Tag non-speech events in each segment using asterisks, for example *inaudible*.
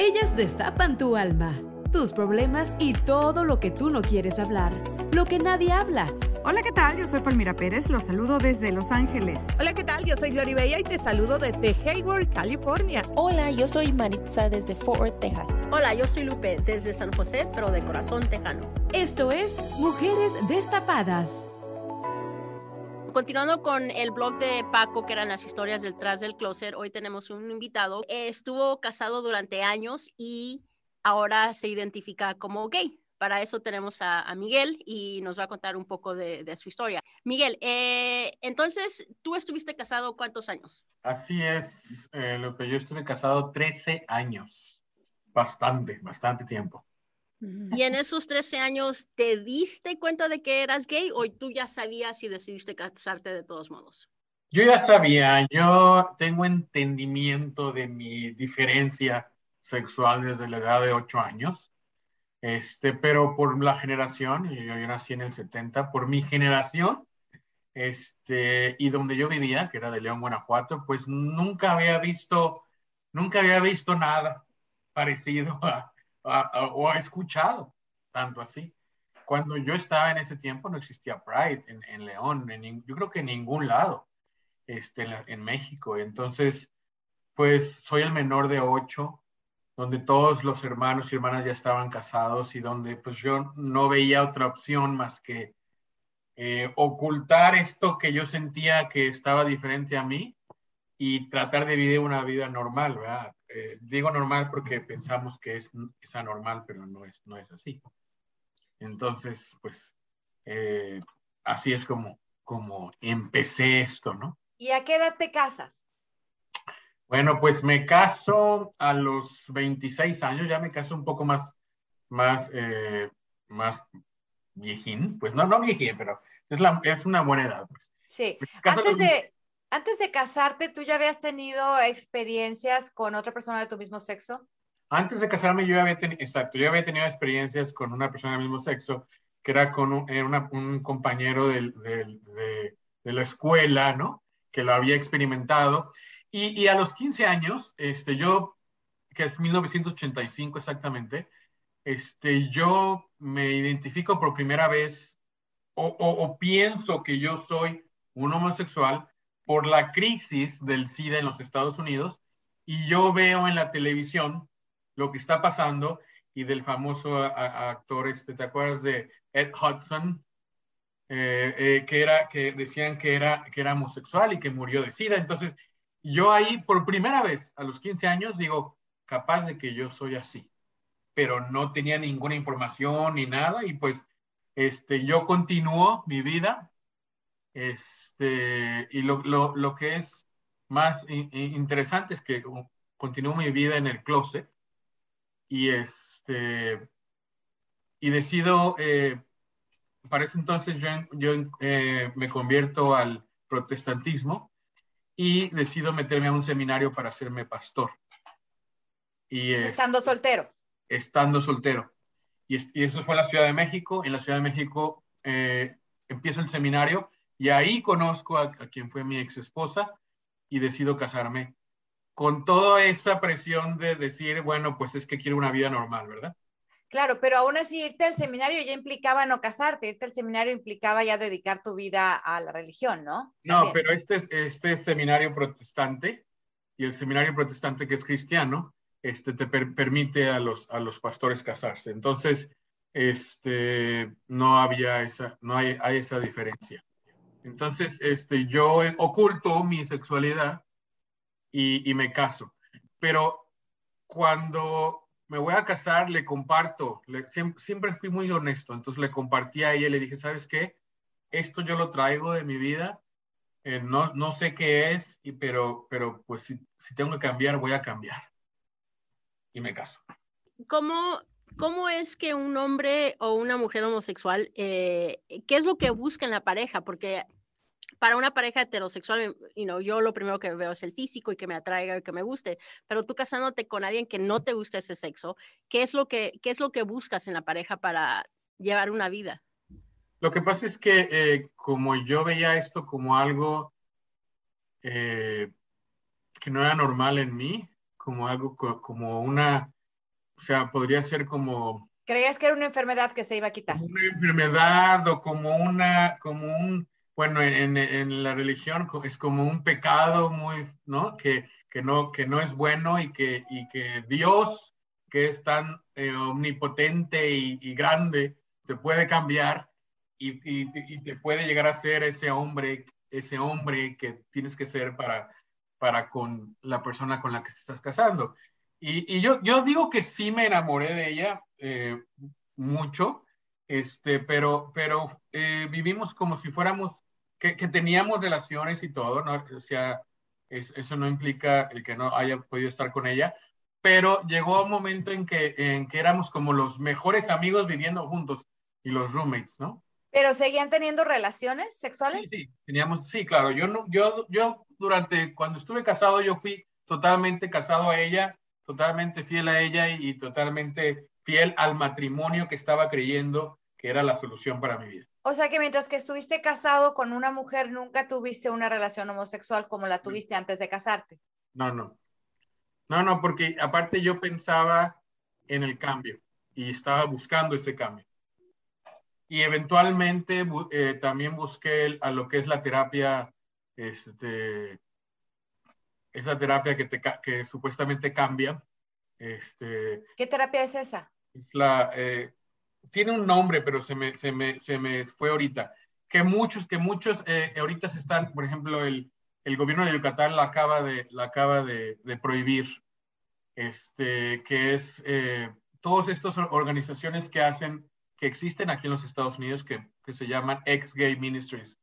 Ellas destapan tu alma, tus problemas y todo lo que tú no quieres hablar, lo que nadie habla. Hola, ¿qué tal? Yo soy Palmira Pérez, los saludo desde Los Ángeles. Hola, ¿qué tal? Yo soy Gloria Bella y te saludo desde Hayward, California. Hola, yo soy Maritza desde Fort Worth, Texas. Hola, yo soy Lupe desde San José, pero de corazón tejano. Esto es Mujeres Destapadas. Continuando con el blog de Paco, que eran las historias detrás del closet, hoy tenemos un invitado. Estuvo casado durante años y ahora se identifica como gay. Para eso tenemos a, Miguel y nos va a contar un poco de, su historia. Miguel, eh, entonces, ¿tú estuviste casado cuántos años? Así es, eh, Lupe, yo estuve casado 13 años. Bastante, bastante tiempo. Y en esos 13 años, ¿te diste cuenta de que eras gay o tú ya sabías y decidiste casarte de todos modos? Yo ya sabía, yo tengo entendimiento de mi diferencia sexual desde la edad de 8 años, este, pero por la generación, yo, yo nací en el 70, por mi generación, este, y donde yo vivía, que era de León, Guanajuato, pues nunca había visto, nunca había visto nada parecido a, o ha escuchado tanto así. Cuando yo estaba en ese tiempo no existía Pride en, León, en, yo creo que en ningún lado este, en, México. Entonces, pues soy el menor de ocho, donde todos los hermanos y hermanas ya estaban casados y donde pues yo no veía otra opción más que eh, ocultar esto que yo sentía que estaba diferente a mí y tratar de vivir una vida normal, ¿verdad? Eh, digo normal porque pensamos que es, es, anormal, pero no es, no es así. Entonces, pues, eh, así es como, como empecé esto, ¿no? ¿Y a qué edad te casas? Bueno, pues me caso a los 26 años, ya me caso un poco más, más, eh, más viejín, pues no, no viejín, pero es, la, es una buena edad. Pues. Sí, antes de, antes de casarte, ¿tú ya habías tenido experiencias con otra persona de tu mismo sexo? Antes de casarme, yo había tenido, exacto, yo había tenido experiencias con una persona del mismo sexo, que era con un, eh, un compañero de, de, la escuela, ¿no? Que lo había experimentado. Y, y, a los 15 años, este, yo, que es 1985 exactamente, este, yo me identifico por primera vez o, o pienso que yo soy un homosexual por la crisis del SIDA en los Estados Unidos y yo veo en la televisión lo que está pasando y del famoso actor, este, ¿te acuerdas de Ed Hudson? Eh, eh, que, era, que decían que era, que era homosexual y que murió de SIDA. Entonces, yo ahí por primera vez a los 15 años digo, capaz de que yo soy así, pero no tenía ninguna información ni nada y pues este, yo continúo mi vida este, y lo, lo, lo que es más interesante es que continúo mi vida en el closet y, este, y decido, eh, para ese entonces yo, yo eh, me convierto al protestantismo y decido meterme a un seminario para hacerme pastor. Y, estando soltero. Estando soltero. Y, y, eso fue en la Ciudad de México. En la Ciudad de México eh, empiezo el seminario y ahí conozco a, quien fue mi ex esposa y decido casarme con toda esa presión de decir, bueno, pues es que quiero una vida normal, ¿verdad? Claro, pero aún así irte al seminario ya implicaba no casarte, irte al seminario implicaba ya dedicar tu vida a la religión, ¿no? No, pero este, este seminario protestante y el seminario protestante que es cristiano, este, te permite a los, a los pastores casarse. Entonces, este, no había esa, no hay, hay esa diferencia. Entonces, este, yo oculto mi sexualidad y, me caso. Pero cuando me voy a casar, le comparto, siempre, fui muy honesto, entonces le compartí a ella le dije, ¿sabes qué? Esto yo lo traigo de mi vida, eh, no, no sé qué es, pero, pero pues si, si, tengo que cambiar, voy a cambiar. Y me caso. ¿Cómo, cómo es que un hombre o una mujer homosexual, eh, qué es lo que busca en la pareja? Porque para una pareja heterosexual, you know, yo lo primero que veo es el físico y que me atraiga y que me guste, pero tú casándote con alguien que no te gusta ese sexo, ¿qué es lo que, qué es lo que buscas en la pareja para llevar una vida? Lo que pasa es que eh, como yo veía esto como algo eh, que no era normal en mí, como algo como una, o sea, podría ser como... ¿Creías que era una enfermedad que se iba a quitar? Una enfermedad o como una, como un bueno, en, en, la religión es como un pecado muy, ¿no? Que, que, no, que no es bueno y que, y que Dios, que es tan eh, omnipotente y, grande, te puede cambiar y, y, y, te puede llegar a ser ese hombre, ese hombre que tienes que ser para, para con la persona con la que te estás casando. Y, yo, yo digo que sí me enamoré de ella eh, mucho, este, pero, pero eh, vivimos como si fuéramos que, teníamos relaciones y todo, ¿no? O sea, eso no implica el que no haya podido estar con ella, pero llegó un momento en que, en que éramos como los mejores amigos viviendo juntos y los roommates, ¿no? ¿Pero seguían teniendo relaciones sexuales? Sí, sí, teníamos, sí, claro. Yo, no, yo, yo durante, cuando estuve casado, yo fui totalmente casado a ella, totalmente fiel a ella y totalmente fiel al matrimonio que estaba creyendo que era la solución para mi vida. O sea que mientras que estuviste casado con una mujer, nunca tuviste una relación homosexual como la tuviste antes de casarte. No, no. No, no, porque aparte yo pensaba en el cambio y estaba buscando ese cambio. Y eventualmente eh, también busqué a lo que es la terapia, este, esa terapia que, te, que supuestamente cambia. Este, ¿Qué terapia es esa? Es la, eh, tiene un nombre, pero se me, se me, se me fue ahorita. Que muchos, que muchos eh, ahorita se están, por ejemplo, el, el, gobierno de Yucatán la acaba de, la acaba de, de prohibir, este, que es eh, todas estas organizaciones que hacen, que existen aquí en los Estados Unidos, que, que se llaman ex-gay ministries,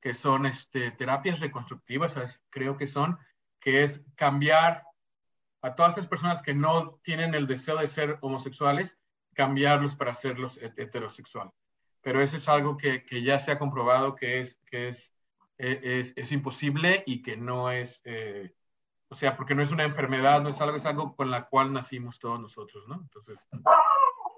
que son este, terapias reconstructivas, creo que son, que es cambiar a todas esas personas que no tienen el deseo de ser homosexuales, cambiarlos para hacerlos heterosexual. Pero eso es algo que, que, ya se ha comprobado que es, que es, e, es, es imposible y que no es, eh, o sea, porque no es una enfermedad, no es algo, es algo con la cual nacimos todos nosotros, ¿no? Entonces...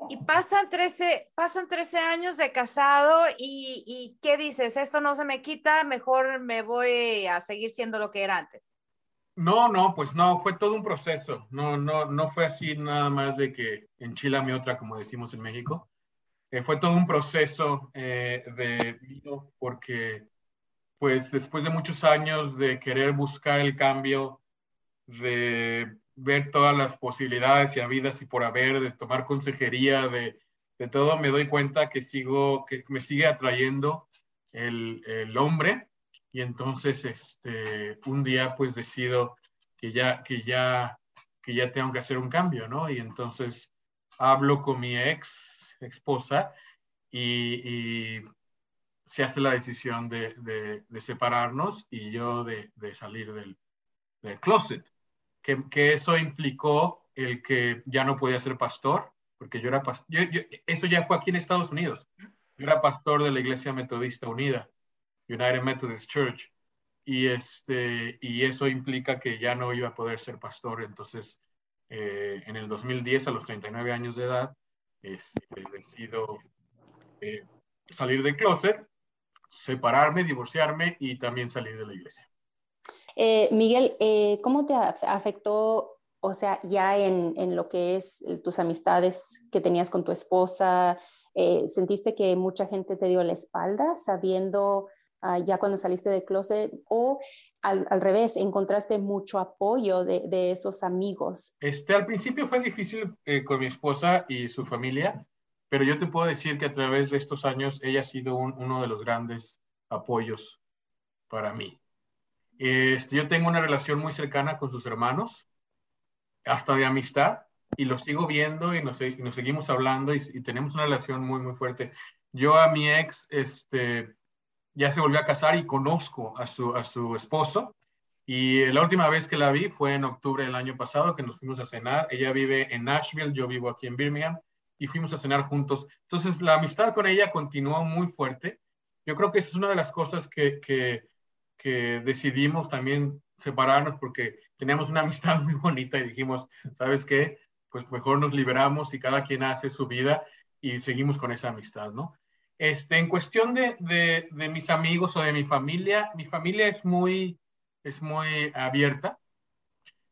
Y pasan 13, pasan 13 años de casado y, y ¿qué dices? Esto no se me quita, mejor me voy a seguir siendo lo que era antes. No, no, pues no, fue todo un proceso. No, no, no fue así nada más de que enchilame otra, como decimos en México. Eh, fue todo un proceso eh, de vino porque, pues, después de muchos años de querer buscar el cambio, de ver todas las posibilidades y habidas y por haber, de tomar consejería, de, de todo, me doy cuenta que sigo, que me sigue atrayendo el, el hombre y entonces este, un día pues decido que ya, que, ya, que ya tengo que hacer un cambio, ¿no? Y entonces hablo con mi ex esposa y, se hace la decisión de, de, separarnos y yo de, de salir del, del closet. Que, que, eso implicó el que ya no podía ser pastor, porque yo era pastor, eso ya fue aquí en Estados Unidos. Yo era pastor de la Iglesia Metodista Unida United Methodist Church. Y, este, y eso implica que ya no iba a poder ser pastor. Entonces, eh, en el 2010, a los 39 años de edad, este, decido eh, salir del closet, separarme, divorciarme y también salir de la iglesia. Eh, Miguel, ¿cómo te afectó, o sea, ya en, en, lo que es tus amistades que tenías con tu esposa? ¿Sentiste que mucha gente te dio la espalda sabiendo Ah, ya cuando saliste de closet o al, al, revés, encontraste mucho apoyo de, de, esos amigos? Este, al principio fue difícil eh, con mi esposa y su familia, pero yo te puedo decir que a través de estos años ella ha sido un, uno de los grandes apoyos para mí. Este, yo tengo una relación muy cercana con sus hermanos, hasta de amistad, y los sigo viendo y nos, y nos seguimos hablando y, y, tenemos una relación muy, muy fuerte. Yo a mi ex, este, ya se volvió a casar y conozco a su, a su esposo. Y la última vez que la vi fue en octubre del año pasado, que nos fuimos a cenar. Ella vive en Nashville, yo vivo aquí en Birmingham, y fuimos a cenar juntos. Entonces, la amistad con ella continuó muy fuerte. Yo creo que esa es una de las cosas que, que, que decidimos también separarnos porque teníamos una amistad *laughs* muy bonita y dijimos, ¿sabes qué? Pues mejor nos liberamos y cada quien hace su vida y seguimos con esa amistad, ¿no? Este, en cuestión de, mis amigos o de mi familia, mi familia es muy, abierta.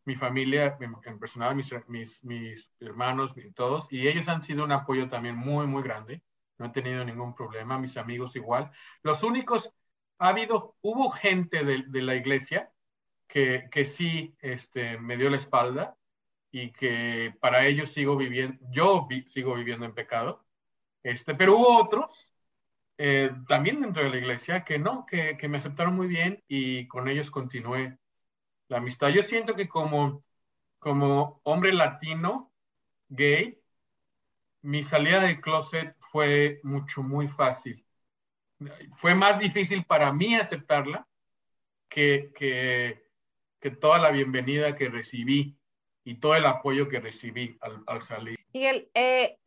Mi familia, en personal, mis, hermanos, todos, y ellos han sido un apoyo también muy, muy grande. No he tenido ningún problema, mis amigos igual. Los únicos, ha habido, hubo gente de, la iglesia que, sí este, me dio la espalda y que para ellos sigo viviendo, yo sigo viviendo en pecado. Este, pero hubo otros eh, también dentro de la iglesia que no, que, que, me aceptaron muy bien y con ellos continué la amistad. Yo siento que como, como hombre latino, gay, mi salida del closet fue mucho, muy fácil. Fue más difícil para mí aceptarla que, que, que toda la bienvenida que recibí y todo el apoyo que recibí al, al salir. Miguel, eh,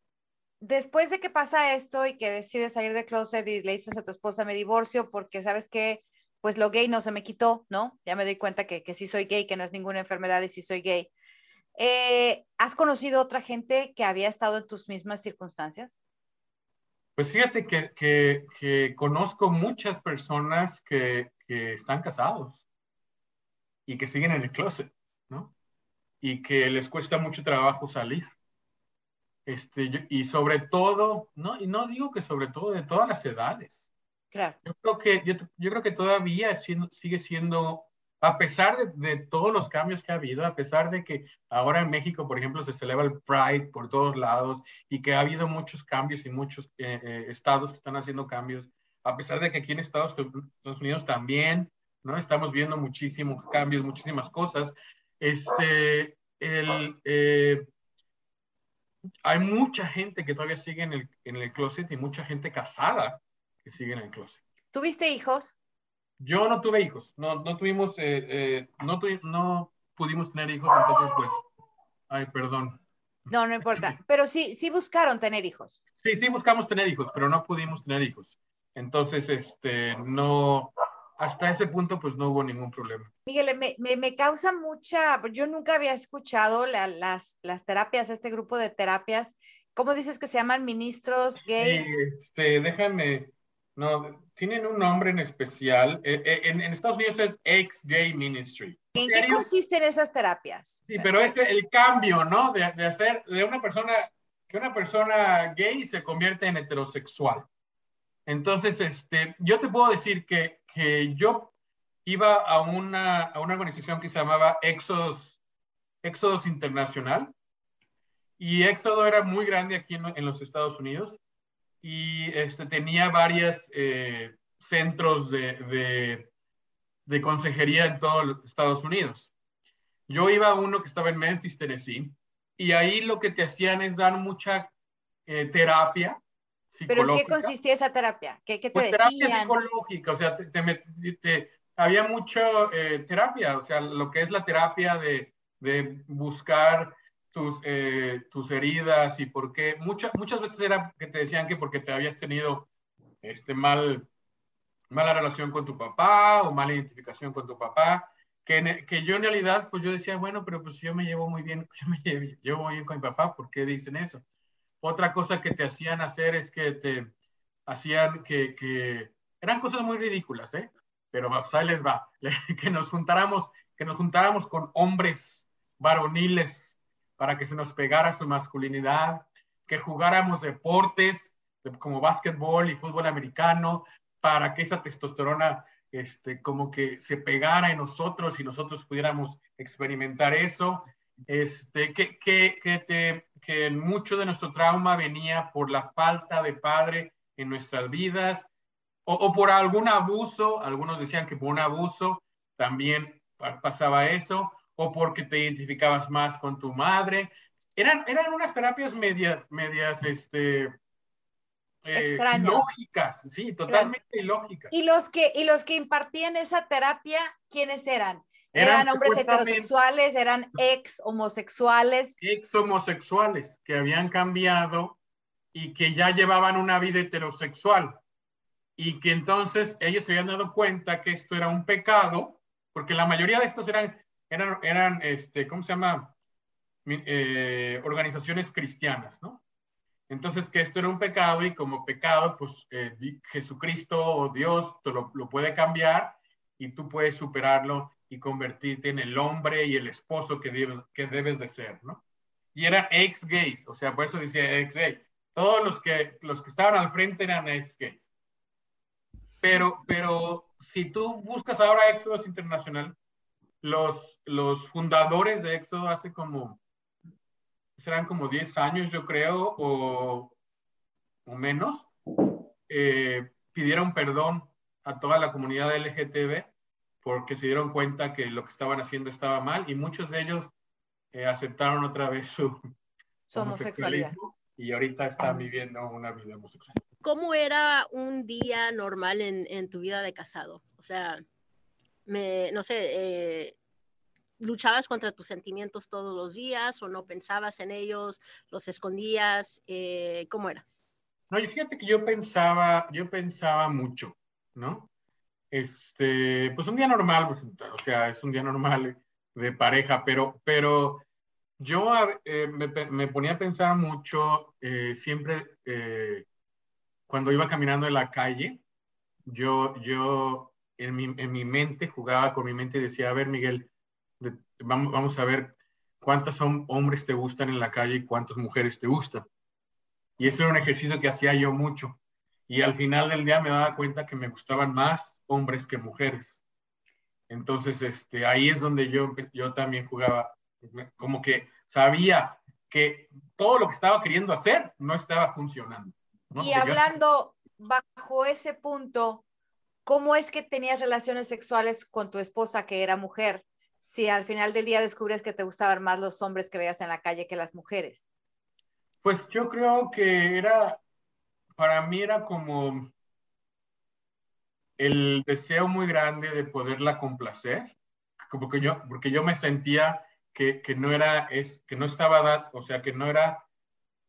después de que pasa esto y que decides salir de closet y le dices a tu esposa, me divorcio porque sabes que pues lo gay no se me quitó, ¿no? Ya me doy cuenta que, que sí soy gay, que no es ninguna enfermedad y sí soy gay. Eh, ¿Has conocido otra gente que había estado en tus mismas circunstancias? Pues fíjate que, que, que conozco muchas personas que, que están casados y que siguen en el closet, ¿no? Y que les cuesta mucho trabajo salir. Este, yo, y sobre todo, ¿no? Y no digo que sobre todo de todas las edades. Claro. Yo creo que, yo, yo creo que todavía siendo, sigue siendo, a pesar de, de, todos los cambios que ha habido, a pesar de que ahora en México, por ejemplo, se celebra el Pride por todos lados y que ha habido muchos cambios y muchos eh, eh, estados que están haciendo cambios, a pesar de que aquí en Estados, Estados Unidos también, ¿no? Estamos viendo muchísimos cambios, muchísimas cosas. Este, el... Eh, hay mucha gente que todavía sigue en el, en el closet y mucha gente casada que sigue en el closet. ¿Tuviste hijos? Yo no tuve hijos, no, no tuvimos, eh, eh, no, tu, no pudimos tener hijos, entonces pues, ay, perdón. No, no importa, *laughs* pero sí, sí buscaron tener hijos. Sí, sí buscamos tener hijos, pero no pudimos tener hijos. Entonces, este, no, hasta ese punto pues no hubo ningún problema. Miguel, me, me, me causa mucha, yo nunca había escuchado la, las, las terapias, este grupo de terapias, ¿cómo dices que se llaman ministros gays? Este, déjame, no, tienen un nombre en especial, eh, eh, en, en, Estados Unidos es ex-gay ministry. ¿En qué consisten esas terapias? Sí, pero es el cambio, ¿no? De, de hacer de una persona, que una persona gay se convierte en heterosexual. Entonces, este, yo te puedo decir que que yo iba a una, a una organización que se llamaba Éxodos, Éxodos Internacional y Éxodo era muy grande aquí en, los Estados Unidos y este, tenía varios eh, centros de, de, de, consejería en todos los Estados Unidos. Yo iba a uno que estaba en Memphis, Tennessee, y ahí lo que te hacían es dar mucha eh, terapia ¿Pero en qué consistía esa terapia? ¿Qué, qué te pues decían? terapia psicológica, o sea, te, te, te, había mucho eh, terapia, o sea, lo que es la terapia de, de buscar tus, eh, tus heridas y por qué. Mucha, muchas veces era que te decían que porque te habías tenido este, mal, mala relación con tu papá o mala identificación con tu papá. Que, que yo en realidad, pues yo decía, bueno, pero pues yo me llevo muy bien, *laughs* yo me llevo, llevo muy bien con mi papá, ¿por qué dicen eso? Otra cosa que te hacían hacer es que te hacían que, eran cosas muy ridículas, ¿eh? Pero pues ahí les va, *laughs* que nos juntáramos, que nos juntáramos con hombres varoniles para que se nos pegara su masculinidad, que jugáramos deportes como básquetbol y fútbol americano para que esa testosterona este, como que se pegara en nosotros y nosotros pudiéramos experimentar eso, este, que, que, que, te, que mucho de nuestro trauma venía por la falta de padre en nuestras vidas o, o por algún abuso, algunos decían que por un abuso también pasaba eso, o porque te identificabas más con tu madre. Eran, eran unas terapias medias, medias, este, eh, lógicas, sí, totalmente lógicas. ¿Y los, que, y los que impartían esa terapia, ¿quiénes eran? ¿Eran, hombres heterosexuales? ¿Eran ex homosexuales? Ex homosexuales que habían cambiado y que ya llevaban una vida heterosexual y que entonces ellos se habían dado cuenta que esto era un pecado, porque la mayoría de estos eran, eran, eran este, ¿cómo se llama? Eh, organizaciones cristianas, ¿no? Entonces, que esto era un pecado y como pecado, pues eh, Jesucristo o Dios te lo, lo, puede cambiar y tú puedes superarlo y convertirte en el hombre y el esposo que debes, que debes de ser, ¿no? Y eran ex gays, o sea, por eso decía ex gay. Todos los que, los que estaban al frente eran ex gays. Pero, pero si tú buscas ahora Éxodos Internacional, los, los fundadores de Éxodo hace como serán como 10 años, yo creo, o, o menos, eh, pidieron perdón a toda la comunidad LGTB porque se dieron cuenta que lo que estaban haciendo estaba mal y muchos de ellos eh, aceptaron otra vez su, su homosexualidad y ahorita están viviendo una vida homosexual. ¿Cómo era un día normal en, en tu vida de casado? O sea, me, no sé, eh, luchabas contra tus sentimientos todos los días o no pensabas en ellos, los escondías? Eh, ¿Cómo era? No, fíjate que yo pensaba, yo pensaba mucho, ¿no? Este, pues un día normal, pues, o sea, es un día normal de pareja, pero, pero yo eh, me, me, ponía a pensar mucho eh, siempre eh, cuando iba caminando en la calle, yo, yo en mi, en mi mente jugaba con mi mente y decía, a ver, Miguel, vamos, vamos a ver cuántos hombres te gustan en la calle y cuántas mujeres te gustan. Y eso era un ejercicio que hacía yo mucho. Y al final del día me daba cuenta que me gustaban más hombres que mujeres. Entonces, este, ahí es donde yo, yo también jugaba, como que sabía que todo lo que estaba queriendo hacer no estaba funcionando. Y hablando bajo ese punto, ¿cómo es que tenías relaciones sexuales con tu esposa que era mujer? si al final del día descubres que te gustaban más los hombres que veas en la calle que las mujeres? Pues yo creo que era, para mí era como el deseo muy grande de poderla complacer, porque yo, porque yo me sentía que, que no era, es, que no estaba, o sea, que no era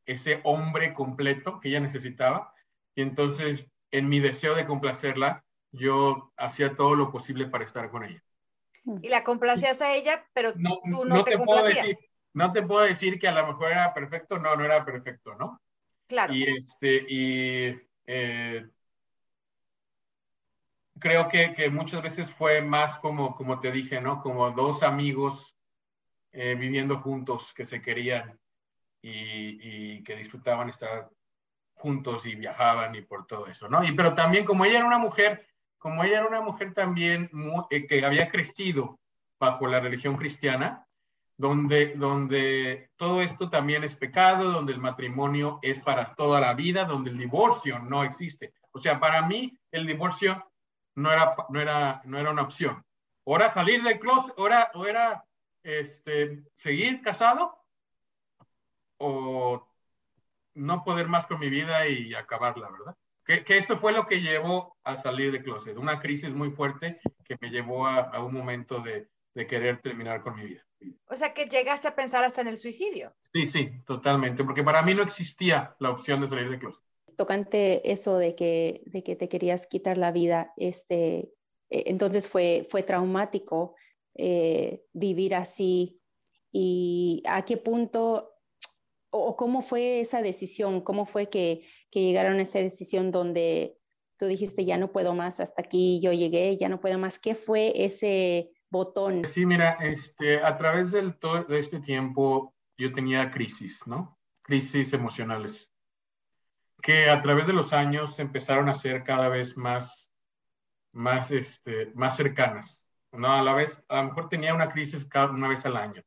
ese hombre completo que ella necesitaba. Y entonces, en mi deseo de complacerla, yo hacía todo lo posible para estar con ella y la complacías a ella, pero no, tú no, te, complacías. no te puedo decir que a lo mejor era perfecto, no, no era perfecto, ¿no? Claro. Y este, y eh, creo que, que, muchas veces fue más como, como te dije, ¿no? Como dos amigos eh, viviendo juntos que se querían y, y, que disfrutaban estar juntos y viajaban y por todo eso, ¿no? Y pero también como ella era una mujer como ella era una mujer también eh, que había crecido bajo la religión cristiana, donde, donde todo esto también es pecado, donde el matrimonio es para toda la vida, donde el divorcio no existe. O sea, para mí el divorcio no era, no era, no era una opción. O era salir del closet, o era, o era este, seguir casado, o no poder más con mi vida y acabarla, ¿verdad? Que, que, eso fue lo que llevó a salir de closet, una crisis muy fuerte que me llevó a, a un momento de, de, querer terminar con mi vida. O sea, que llegaste a pensar hasta en el suicidio. Sí, sí, totalmente, porque para mí no existía la opción de salir de closet. Tocante eso de que, de que te querías quitar la vida, este, e, entonces fue, fue traumático eh, vivir así y a qué punto o cómo fue esa decisión, cómo fue que, que, llegaron a esa decisión donde tú dijiste, ya no puedo más, hasta aquí yo llegué, ya no puedo más. ¿Qué fue ese botón? Sí, mira, este, a través del, todo, de este tiempo yo tenía crisis, ¿no? Crisis emocionales, que a través de los años empezaron a ser cada vez más más, este, más cercanas. No, a la vez, a lo mejor tenía una crisis cada una vez al año,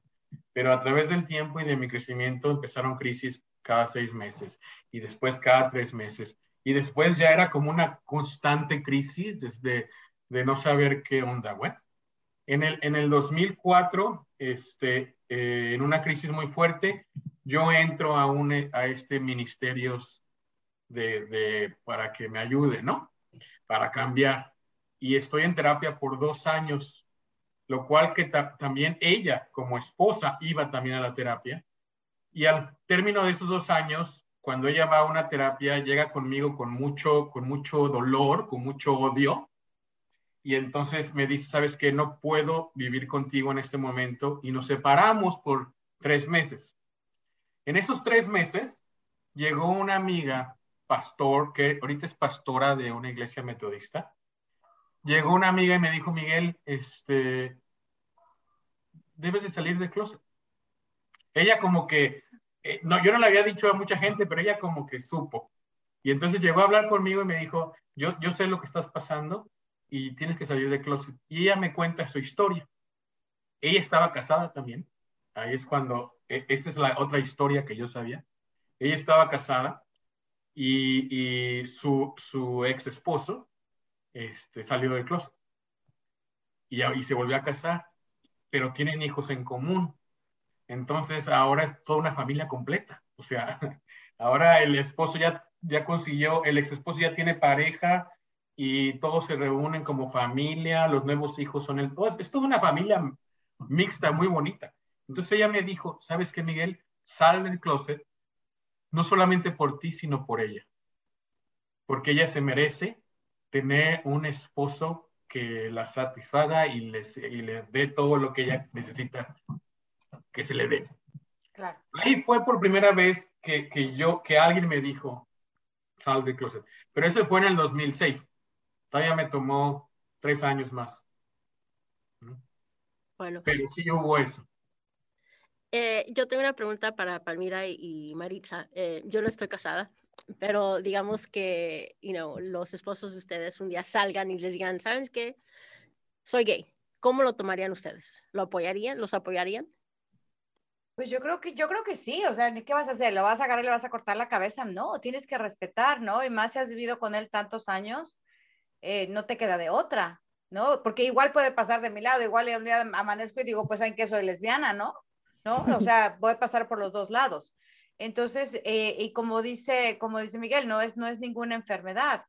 pero a través del tiempo y de mi crecimiento empezaron crisis cada seis meses y después cada tres meses. Y después ya era como una constante crisis desde de no saber qué onda. En el, en el 2004, este, eh, en una crisis muy fuerte, yo entro a, un, a este ministerios de, para que me ayude, ¿no? Para cambiar y estoy en terapia por dos años, lo cual que también ella como esposa iba también a la terapia. Y al término de esos dos años, cuando ella va a una terapia, llega conmigo con mucho, con mucho dolor, con mucho odio. Y entonces me dice, sabes que no puedo vivir contigo en este momento y nos separamos por tres meses. En esos tres meses llegó una amiga, pastor, que ahorita es pastora de una iglesia metodista, llegó una amiga y me dijo, Miguel, este, debes de salir del closet. Ella como que, eh, no, yo no le había dicho a mucha gente, pero ella como que supo. Y entonces llegó a hablar conmigo y me dijo, yo, yo sé lo que estás pasando y tienes que salir del closet. Y ella me cuenta su historia. Ella estaba casada también. Ahí es cuando, e, esta es la otra historia que yo sabía. Ella estaba casada y, su, su ex esposo este, salió del closet y, se volvió a casar, pero tienen hijos en común. Entonces ahora es toda una familia completa. O sea, *laughs* ahora el esposo ya, ya consiguió, el ex esposo ya tiene pareja y todos se reúnen como familia, los nuevos hijos son el... es toda una familia mixta, muy bonita. Entonces ella me dijo, ¿sabes qué, Miguel? Sal del closet, no solamente por ti, sino por ella. Porque ella se merece tener un esposo que la satisfaga y les, y les dé todo lo que ella necesita que se le dé. Claro. Ahí fue por primera vez que, que, yo, que alguien me dijo, sal del closet. Pero eso fue en el 2006. Todavía me tomó tres años más. Bueno. Pero sí hubo eso. Eh, yo tengo una pregunta para Palmira y, Maritza. Eh, yo no estoy casada, pero digamos que, you know, los esposos de ustedes un día salgan y les digan, ¿saben qué? Soy gay. ¿Cómo lo tomarían ustedes? ¿Lo apoyarían? ¿Los apoyarían? Pues yo creo que yo creo que sí, o sea, ¿qué vas a hacer? ¿Lo vas a agarrar y le vas a cortar la cabeza? No, tienes que respetar, ¿no? Y más si has vivido con él tantos años, eh, no te queda de otra, ¿no? Porque igual puede pasar de mi lado, igual un día amanezco y digo, pues saben que soy lesbiana, ¿no? ¿No? O sea, voy a pasar por los dos lados. Entonces, eh, y como dice, como dice Miguel, no es, no es ninguna enfermedad.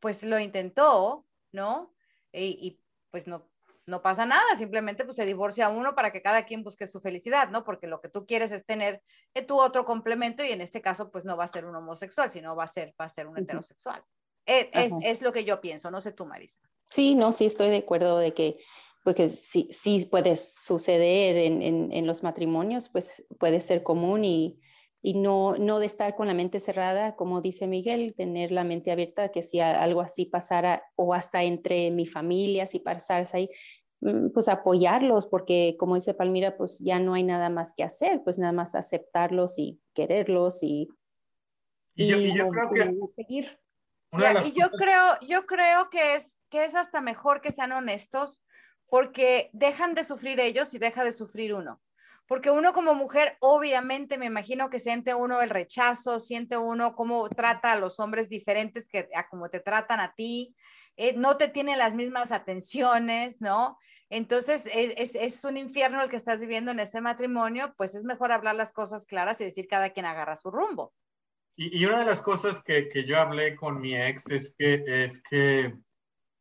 Pues lo intentó, ¿no? Y, y, pues no, no pasa nada, simplemente pues se divorcia uno para que cada quien busque su felicidad, ¿no? Porque lo que tú quieres es tener eh, tu otro complemento y en este caso pues no va a ser un homosexual, sino va a ser, va a ser un heterosexual. Eh, es, es, lo que yo pienso, no sé tú, Marisa. Sí, no, sí estoy de acuerdo de que porque sí, sí puede suceder en, en, en los matrimonios, pues puede ser común y, y no, no de estar con la mente cerrada, como dice Miguel, tener la mente abierta, que si algo así pasara o hasta entre mi familia, si pasara ahí, mm, pues apoyarlos, porque como dice Palmira, pues ya no hay nada más que hacer, pues nada más aceptarlos y quererlos y, y, yo, y yo creo que seguir. y yo creo, yo creo que es, que es hasta mejor que sean honestos, porque dejan de sufrir ellos y deja de sufrir uno porque uno como mujer, obviamente me imagino que siente uno el rechazo, siente uno cómo trata a los hombres diferentes que a como te tratan a ti, eh, no te tienen las mismas atenciones, ¿no? Entonces es, es, un infierno el que estás viviendo en ese matrimonio, pues es mejor hablar las cosas claras y decir cada quien agarra su rumbo. Y, y una de las cosas que, que, yo hablé con mi ex es que, es que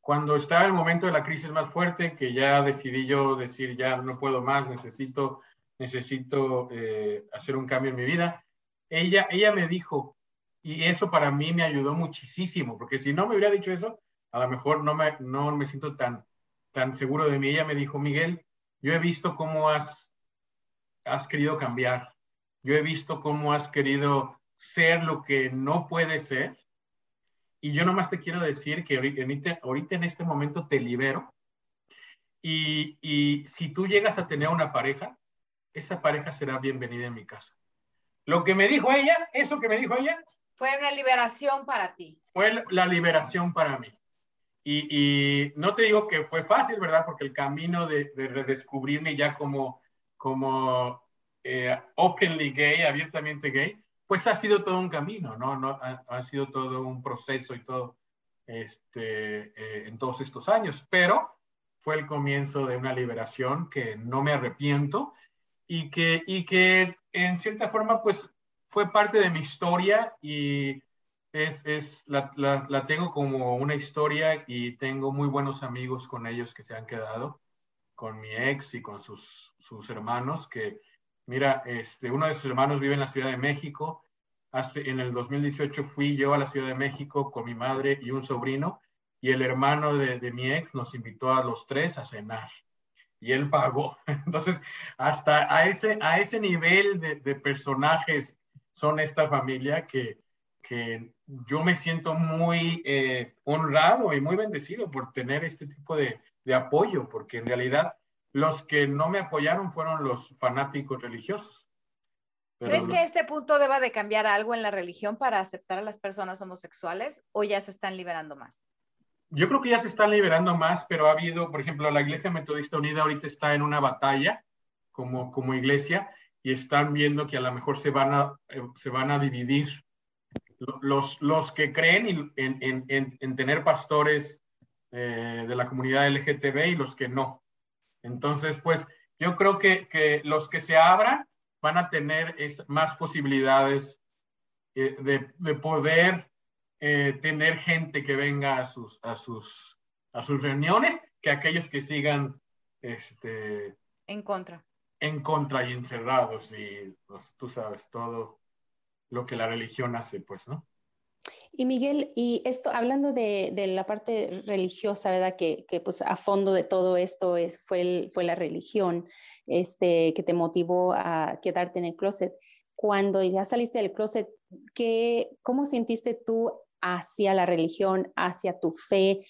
cuando estaba el momento de la crisis más fuerte, que ya decidí yo decir, ya no puedo más, necesito necesito eh, hacer un cambio en mi vida. Ella, ella me dijo, y eso para mí me ayudó muchísimo, porque si no me hubiera dicho eso, a lo mejor no me, no me siento tan, tan seguro de mí. Ella me dijo, Miguel, yo he visto cómo has, has querido cambiar, yo he visto cómo has querido ser lo que no puedes ser, y yo nomás te quiero decir que ahorita, ahorita en este momento te libero, y, y si tú llegas a tener una pareja, esa pareja será bienvenida en mi casa. Lo que me dijo ella, eso que me dijo ella. Fue una liberación para ti. Fue la liberación para mí. y, no te digo que fue fácil, ¿verdad? Porque el camino de, redescubrirme ya como, como eh, openly gay, abiertamente gay, pues ha sido todo un camino, ¿no? no ha, sido todo un proceso y todo este, eh, en todos estos años, pero fue el comienzo de una liberación que no me arrepiento y que, y que en cierta forma pues fue parte de mi historia y es, es la, la, la, tengo como una historia y tengo muy buenos amigos con ellos que se han quedado, con mi ex y con sus, sus hermanos, que mira, este, uno de sus hermanos vive en la Ciudad de México. Hace, en el 2018 fui yo a la Ciudad de México con mi madre y un sobrino y el hermano de, de mi ex nos invitó a los tres a cenar y él pagó. *laughs* Entonces, hasta a ese, a ese nivel de, personajes son esta familia que, que yo me siento muy eh, honrado y muy bendecido por tener este tipo de, de, apoyo, porque en realidad los que no me apoyaron fueron los fanáticos religiosos. ¿Crees que a este punto deba de cambiar algo en la religión para aceptar a las personas homosexuales o ya se están liberando más? Yo creo que ya se están liberando más, pero ha habido, por ejemplo, la Iglesia Metodista Unida ahorita está en una batalla como, como iglesia y están viendo que a lo mejor se van a, eh, se van a dividir los, los que creen en, en, en, tener pastores eh, de la comunidad LGTB y los que no. Entonces, pues yo creo que, que los que se abran van a tener es, más posibilidades eh, de, de, poder eh, tener gente que venga a sus, a, sus, a sus reuniones que aquellos que sigan este, en contra. En contra y encerrados y pues, tú sabes, todo lo que la religión hace, pues, ¿no? Y Miguel, y esto, hablando de, la parte religiosa, ¿verdad? Que, pues a fondo de todo esto es, fue, la religión este, que te motivó a quedarte en el closet. Cuando ya saliste del closet, ¿qué, ¿cómo sentiste tú hacia la religión, hacia tu fe?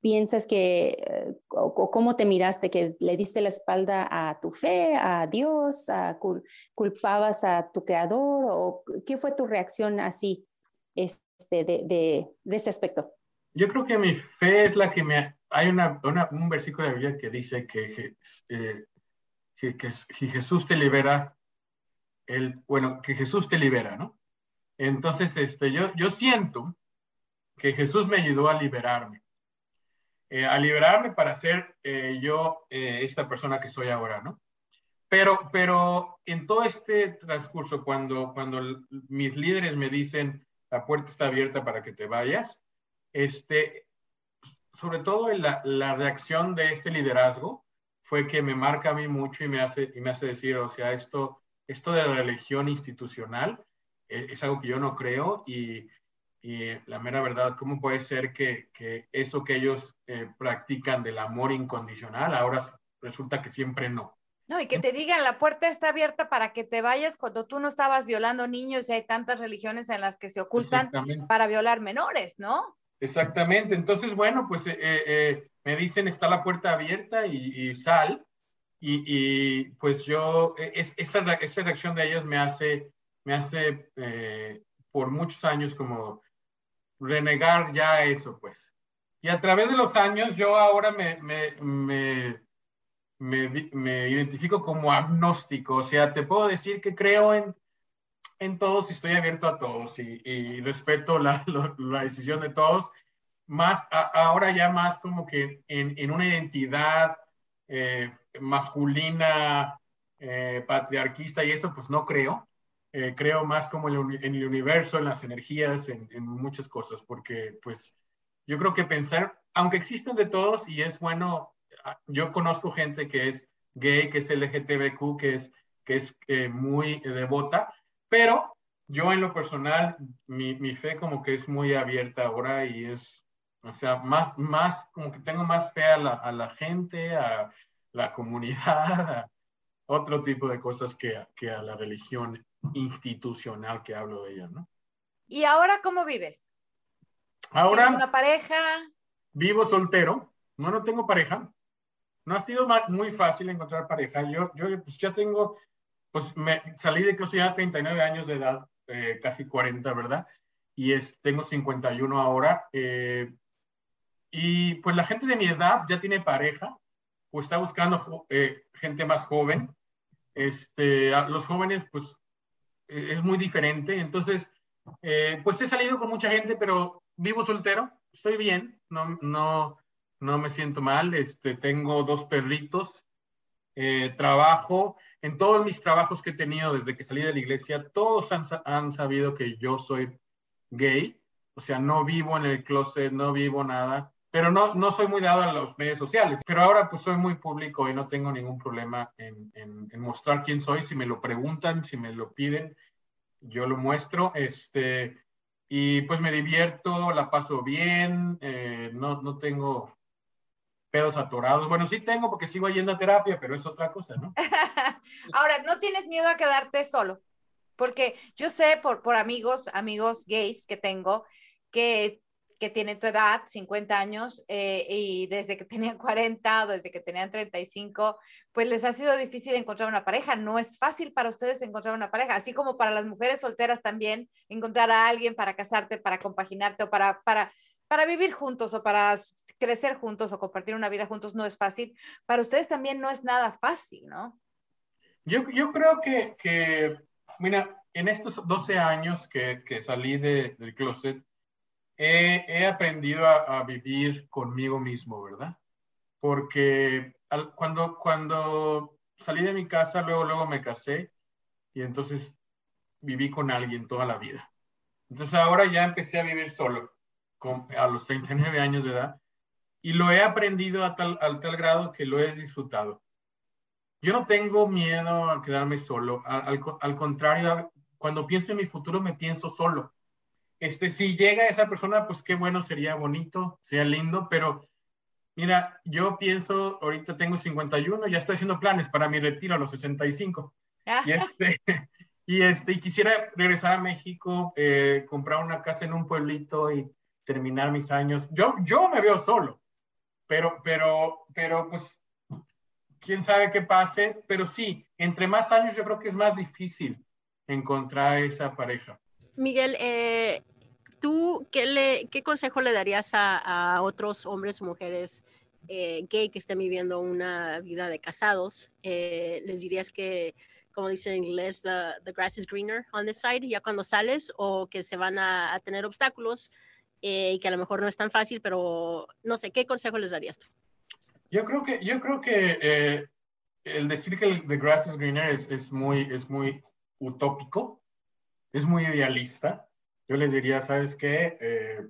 piensas que, eh, o, cómo te miraste, que le diste la espalda a tu fe, a Dios, culpabas a tu creador, o qué fue tu reacción así este, de, de, de, ese aspecto? Yo creo que mi fe es la que me... Hay una, un versículo de la Biblia que dice que, eh, que, que, Jesús te libera, el, bueno, que Jesús te libera, ¿no? Entonces, este, yo, yo siento que Jesús me ayudó a liberarme eh, a liberarme para ser eh, yo eh, esta persona que soy ahora, ¿no? Pero, pero en todo este transcurso, cuando, cuando mis líderes me dicen, la puerta está abierta para que te vayas, este, sobre todo la, la reacción de este liderazgo fue que me marca a mí mucho y me hace, y me hace decir, o sea, esto, esto de la religión institucional es algo que yo no creo y, y la mera verdad, ¿cómo puede ser que, que eso que ellos eh, practican del amor incondicional ahora resulta que siempre no? No, y que te digan, la puerta está abierta para que te vayas cuando tú no estabas violando niños y hay tantas religiones en las que se ocultan para violar menores, ¿no? Exactamente. Entonces, bueno, pues eh, eh, me dicen, está la puerta abierta y, sal. Y, y, pues yo, es, esa, esa reacción de ellos me hace, me hace por muchos años como renegar ya eso, pues. Y a través de los años yo ahora me, me, me, me, identifico como agnóstico, o sea, te puedo decir que creo en, en todos y estoy abierto a todos y, y respeto la, *laughs* la, decisión de todos, más ahora ya más como que en, en una identidad eh, masculina, eh, patriarquista y eso, pues no creo. Eh, creo más como en el universo, en las energías, en, muchas cosas, porque pues yo creo que pensar, aunque existen de todos y es bueno, yo conozco gente que es gay, que es LGTBQ, que es, que es eh, muy devota, pero yo en lo personal, mi, mi, fe como que es muy abierta ahora y es, o sea, más, más como que tengo más fe a la, a la gente, a la comunidad, a *laughs* otro tipo de cosas que, que a la religión institucional que hablo de ella, ¿no? ¿Y ahora cómo vives? Ahora. una pareja? Vivo soltero. No, no tengo pareja. No ha sido muy fácil encontrar pareja. Yo, yo pues ya tengo, pues me salí de que ya 39 años de edad, eh, casi 40, ¿verdad? Y es, tengo 51 ahora. Eh, y pues la gente de mi edad ya tiene pareja o está buscando eh, gente más joven. Este, los jóvenes, pues e, es muy diferente. Entonces, eh, pues he salido con mucha gente, pero vivo soltero, estoy bien, no, no, no me siento mal. Este, tengo dos perritos, eh, trabajo. En todos mis trabajos que he tenido desde que salí de la iglesia, todos han, han sabido que yo soy gay. O sea, no vivo en el closet, no vivo nada pero no, no soy muy dado a los medios sociales. Pero ahora pues soy muy público y no tengo ningún problema en, en, mostrar quién soy. Si me lo preguntan, si me lo piden, yo lo muestro. Este, y pues me divierto, la paso bien, eh, no, no tengo pedos atorados. Bueno, sí tengo porque sigo yendo a terapia, pero es otra cosa, ¿no? *laughs* Ahora, ¿no tienes miedo a quedarte solo? Porque yo sé por, por amigos, amigos gays que tengo, que que tienen tu edad, 50 años, eh, y desde que tenían 40 o desde que tenían 35, pues les ha sido difícil encontrar una pareja. No es fácil para ustedes encontrar una pareja, así como para las mujeres solteras también, encontrar a alguien para casarte, para compaginarte o para, para, para vivir juntos o para crecer juntos o compartir una vida juntos no es fácil. Para ustedes también no es nada fácil, ¿no? Yo, yo creo que, mira, en estos 12 años que, que salí de, del closet, he, aprendido a, vivir conmigo mismo, ¿verdad? Porque cuando, cuando salí de mi casa, luego, luego me casé y entonces viví con alguien toda la vida. Entonces ahora ya empecé a vivir solo a los 39 años de edad y lo he aprendido a tal, al tal grado que lo he disfrutado. Yo no tengo miedo a quedarme solo, al, al contrario, cuando pienso en mi futuro me pienso solo este, si llega esa persona, pues qué bueno, sería bonito, sería lindo, pero mira, yo pienso, ahorita tengo 51, ya estoy haciendo planes para mi retiro a los 65. y este, *laughs* y este, y quisiera regresar a México, eh, comprar una casa en un pueblito y terminar mis años. Yo, yo me veo solo, pero, pero, pero, pues, quién sabe qué pase, pero sí, entre más años yo creo que es más difícil encontrar esa pareja. Miguel, eh, ¿tú qué, le, qué consejo le darías a, otros hombres o mujeres eh, gay que estén viviendo una vida de casados? Eh, ¿Les dirías que, como dice en inglés, the, grass is greener on this side, ya cuando sales, o que se van a, tener obstáculos eh, y que a lo mejor no es tan fácil, pero no sé, ¿qué consejo les darías tú? Yo creo que, yo creo que el decir que the grass is greener es, es, muy, es muy utópico, es muy idealista yo les diría, ¿sabes qué? Eh,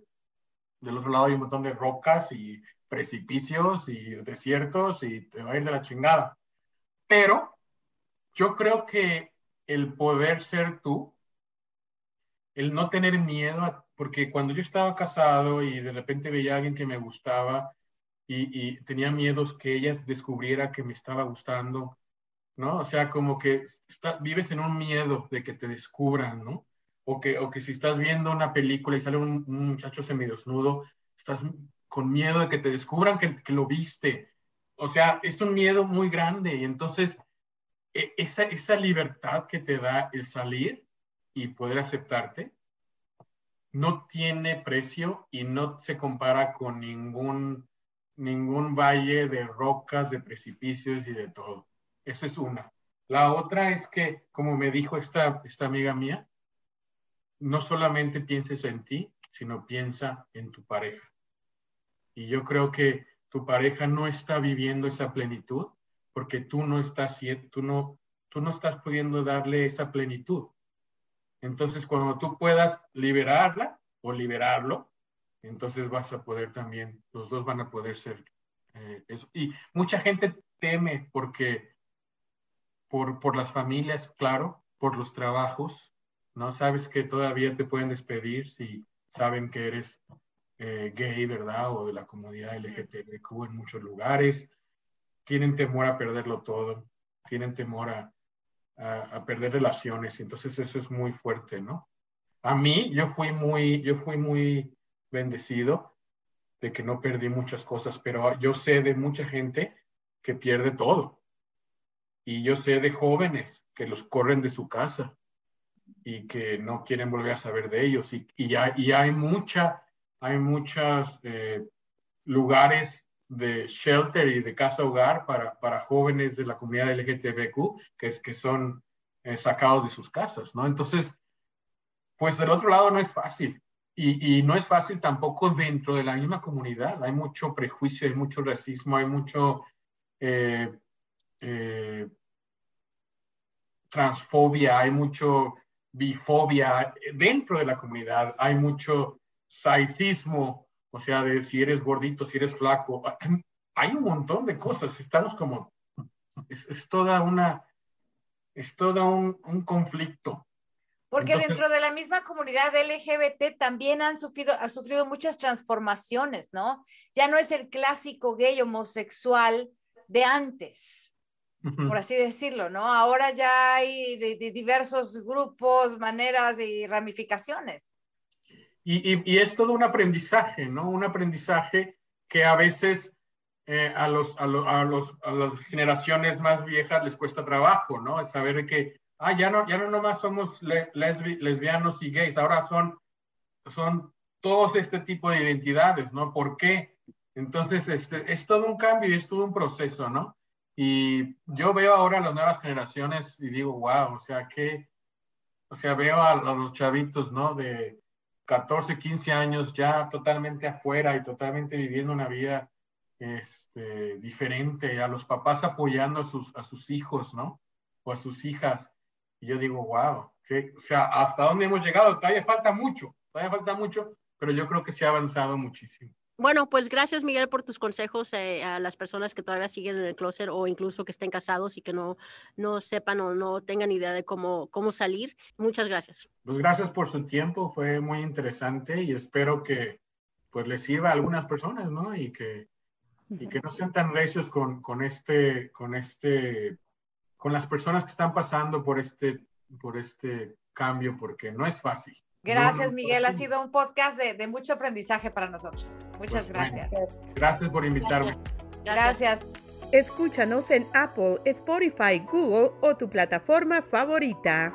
del otro lado hay un montón de rocas y precipicios y desiertos y te va a ir de la chingada. Pero yo creo que el poder ser tú, el no tener miedo, porque cuando yo estaba casado y de repente veía a alguien que me gustaba y, tenía miedos que ella descubriera que me estaba gustando, ¿no? O sea, como que vives en un miedo de que te descubran, ¿no? o que, o que si estás viendo una película y sale un, muchacho semidesnudo, estás con miedo de que te descubran que, que, lo viste. O sea, es un miedo muy grande y entonces e, esa, esa libertad que te da el salir y poder aceptarte no tiene precio y no se compara con ningún, ningún valle de rocas, de precipicios y de todo. Esa es una. La otra es que, como me dijo esta, esta amiga mía, no solamente pienses en ti, sino piensa en tu pareja. Y yo creo que tu pareja no está viviendo esa plenitud porque tú no estás, tú no, tú no estás pudiendo darle esa plenitud. Entonces, cuando tú puedas liberarla o liberarlo, entonces vas a poder también, los dos van a poder ser eh, eso. Y mucha gente teme porque, por, por las familias, claro, por los trabajos, ¿no? Sabes que todavía te pueden despedir si saben que eres eh, gay, ¿verdad? O de la comunidad LGTBQ en muchos lugares. Tienen temor a perderlo todo, tienen temor a, a, perder relaciones, entonces eso es muy fuerte, ¿no? A mí, yo fui muy, yo fui muy bendecido de que no perdí muchas cosas, pero yo sé de mucha gente que pierde todo. Y yo sé de jóvenes que los corren de su casa y que no quieren volver a saber de ellos. Y, y, hay, y hay, mucha, hay muchas eh, lugares de shelter y de casa hogar para, para jóvenes de la comunidad LGTBQ que, es, que son eh, sacados de sus casas, ¿no? Entonces, pues del otro lado no es fácil. Y, y, no es fácil tampoco dentro de la misma comunidad. Hay mucho prejuicio, hay mucho racismo, hay mucho eh, eh, transfobia, hay mucho bifobia dentro de la comunidad, hay mucho saicismo, o sea, de si eres gordito, si eres flaco, *clears throat* hay un montón de cosas, estamos como, es, toda una, es todo un, conflicto. Porque dentro de la misma comunidad LGBT también han sufrido, ha sufrido muchas transformaciones, ¿no? Ya no es el clásico gay homosexual de antes, por así decirlo, ¿no? Ahora ya hay de, diversos grupos, maneras y ramificaciones. Y, es todo un aprendizaje, ¿no? Un aprendizaje que a veces eh, a, los, a, los, a las generaciones más viejas les cuesta trabajo, ¿no? saber que, ah, ya no, ya no nomás somos lesbianos y gays, ahora son, son todos este tipo de identidades, ¿no? ¿Por qué? Entonces, este, es todo un cambio y es todo un proceso, ¿no? Y yo veo ahora a las nuevas generaciones y digo, wow, o sea, que, o sea, veo a, los chavitos, ¿no? De 14, 15 años ya totalmente afuera y totalmente viviendo una vida este, diferente, a los papás apoyando a sus, a sus hijos, ¿no? O a sus hijas. Y yo digo, wow, o sea, ¿hasta dónde hemos llegado? Todavía falta mucho, todavía falta mucho, pero yo creo que se ha avanzado muchísimo. Bueno, pues gracias Miguel por tus consejos eh, a las personas que todavía siguen en el closet o incluso que estén casados y que no, no sepan o no tengan idea de cómo, cómo salir. Muchas gracias. Pues gracias por su tiempo, fue muy interesante y espero que pues les sirva a algunas personas, ¿no? Y que, y que no sean tan recios con, con este, con este, con las personas que están pasando por este, por este cambio, porque no es fácil. Gracias, Miguel. Ha sido un podcast de, mucho aprendizaje para nosotros. Muchas pues, gracias. gracias por invitarme. gracias. Escúchanos en Apple, Spotify, Google o tu plataforma favorita.